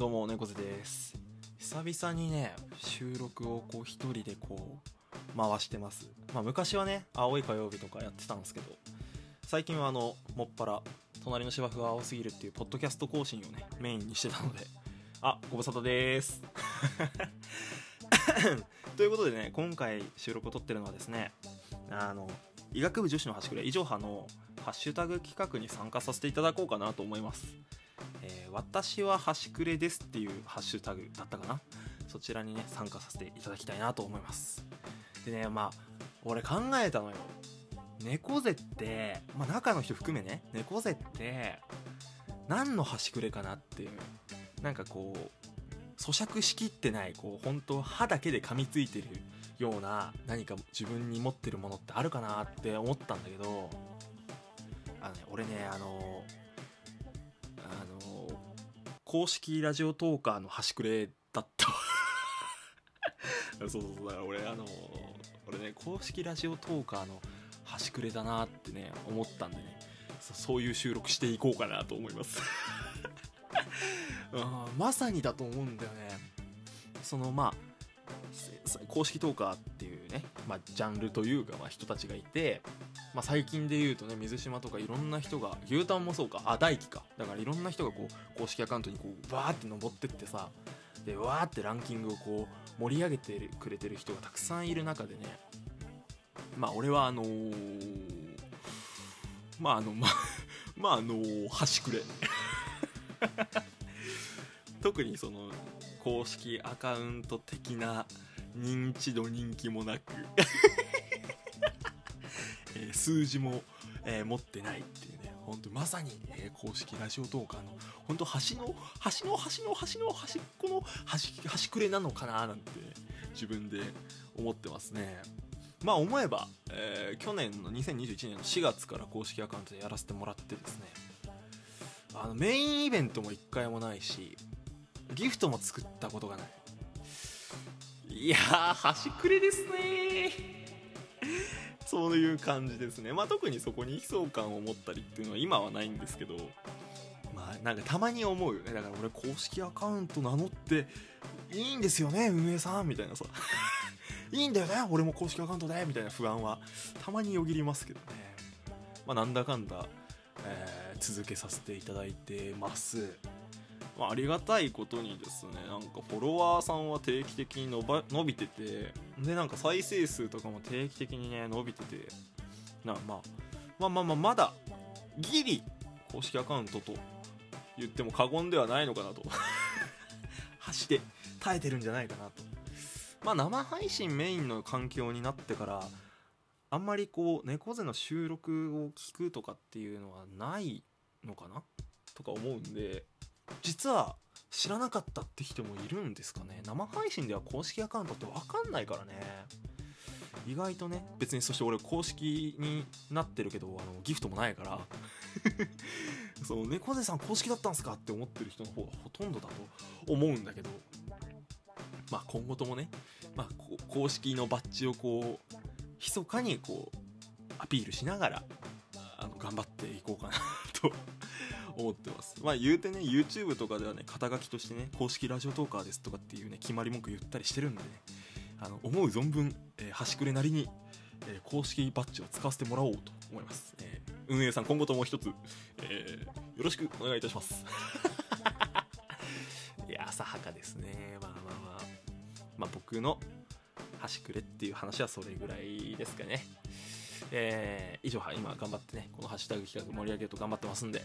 どうも猫背です。久々にね収録をこう一人でこう回してます。まあ昔はね青い火曜日とかやってたんですけど最近はあのもっぱら隣の芝生が青すぎるっていうポッドキャスト更新をねメインにしてたので あご無沙汰です。ということでね今回収録を撮ってるのはですねあの医学部女子の端くれ以上派のハッシュタグ企画に参加させていただこうかなと思います、えー私は端くれですっていうハッシュタグだったかな。そちらにね参加させていただきたいなと思います。でねまあ俺考えたのよ。猫背って、まあ、中の人含めね猫背って何の端くれかなっていう。なんかこう咀嚼しきってないこう本当歯だけで噛みついてるような何か自分に持ってるものってあるかなって思ったんだけどあのね俺ねあの公式ラジオトーカーの端くれだった。そうそうそうだから俺あの俺ね公式ラジオトーカーの端くれだなってね思ったんでね。そそういう収録していこうかなと思います。うんまさにだと思うんだよね。そのまあせ公式トーカーっていうね、まあ、ジャンルというか、まあ、人たちがいて、まあ、最近で言うとね水島とかいろんな人が牛タンもそうかあ大輝か。だからいろんな人がこう公式アカウントにこうバーって登ってってさでわーってランキングをこう盛り上げてくれてる人がたくさんいる中でねまあ俺はあのーまああのまあまああのー端くれ。特にその公式アカウント的な認知度人気もなく えー数字も、えー持ってないっていうね。本当まさに、えー公式ラジオトーカーの本当端の端の端の端の端っこの端端くれなのかななんて自分で思ってますね。まあ思えば、えー去年の2021年の4月から公式アカウントでやらせてもらってですね。あのメインイベントも1回もないしギフトも作ったことがない。いやー端くれですね。そういう感じですね。まあ特にそこに悲壮感を持ったりっていうのは今はないんですけど。まあなんかたまに思うよね。だから俺公式アカウント名乗っていいんですよね運営さん。みたいなさ。いいんだよね俺も公式アカウントで。みたいな不安はたまによぎりますけどね。まあなんだかんだ、えー続けさせていただいてますまあ、ありがたいことにですねなんかフォロワーさんは定期的に伸ば伸びててでなんか再生数とかも定期的にね伸びててなまあまあまあまあまだギリ公式アカウントと言っても過言ではないのかなと。走って耐えてるんじゃないかなと。まあ生配信メインの環境になってからあんまりこう猫背の収録を聞くとかっていうのはないのかなとか思うんで実は知らなかったって人もいるんですかね。生配信では公式アカウントって分かんないからね。意外とね。別にそして俺公式になってるけどあのギフトもないから。その猫背さん公式だったんすかって思ってる人の方がほとんどだと思うんだけど。まあ今後ともね、まあ、公式のバッジをこう密かにこうアピールしながらあの頑張っていこうかなと思ってます。まあ言うてね YouTube とかではね肩書きとしてね公式ラジオトーカーですとかっていうね決まり文句言ったりしてるんでねあの思う存分、えー端くれなりに、えー公式バッジを使わせてもらおうと思います、えー運営さん今後とも一つ、えーよろしくお願いいたします。いや浅はかですね。まあまあまあ。まあ僕の端くれっていう話はそれぐらいですかね。えー以上は今頑張ってねこのハッシュタグ企画盛り上げると頑張ってますんで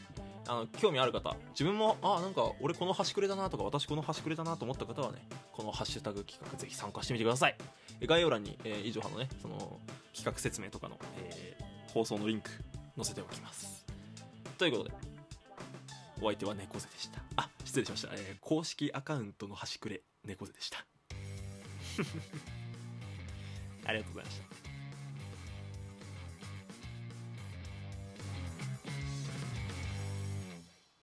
あの興味ある方自分もあなんか俺この端くれだなとか私この端くれだなと思った方はねこのハッシュタグ企画ぜひ参加してみてください。概要欄に、えー、以上派のねその企画説明とかの、えー放送のリンク載せておきます。ということでお相手は猫背でした。あ失礼しました、えー公式アカウントの端くれ猫背でした。ありがとうございました。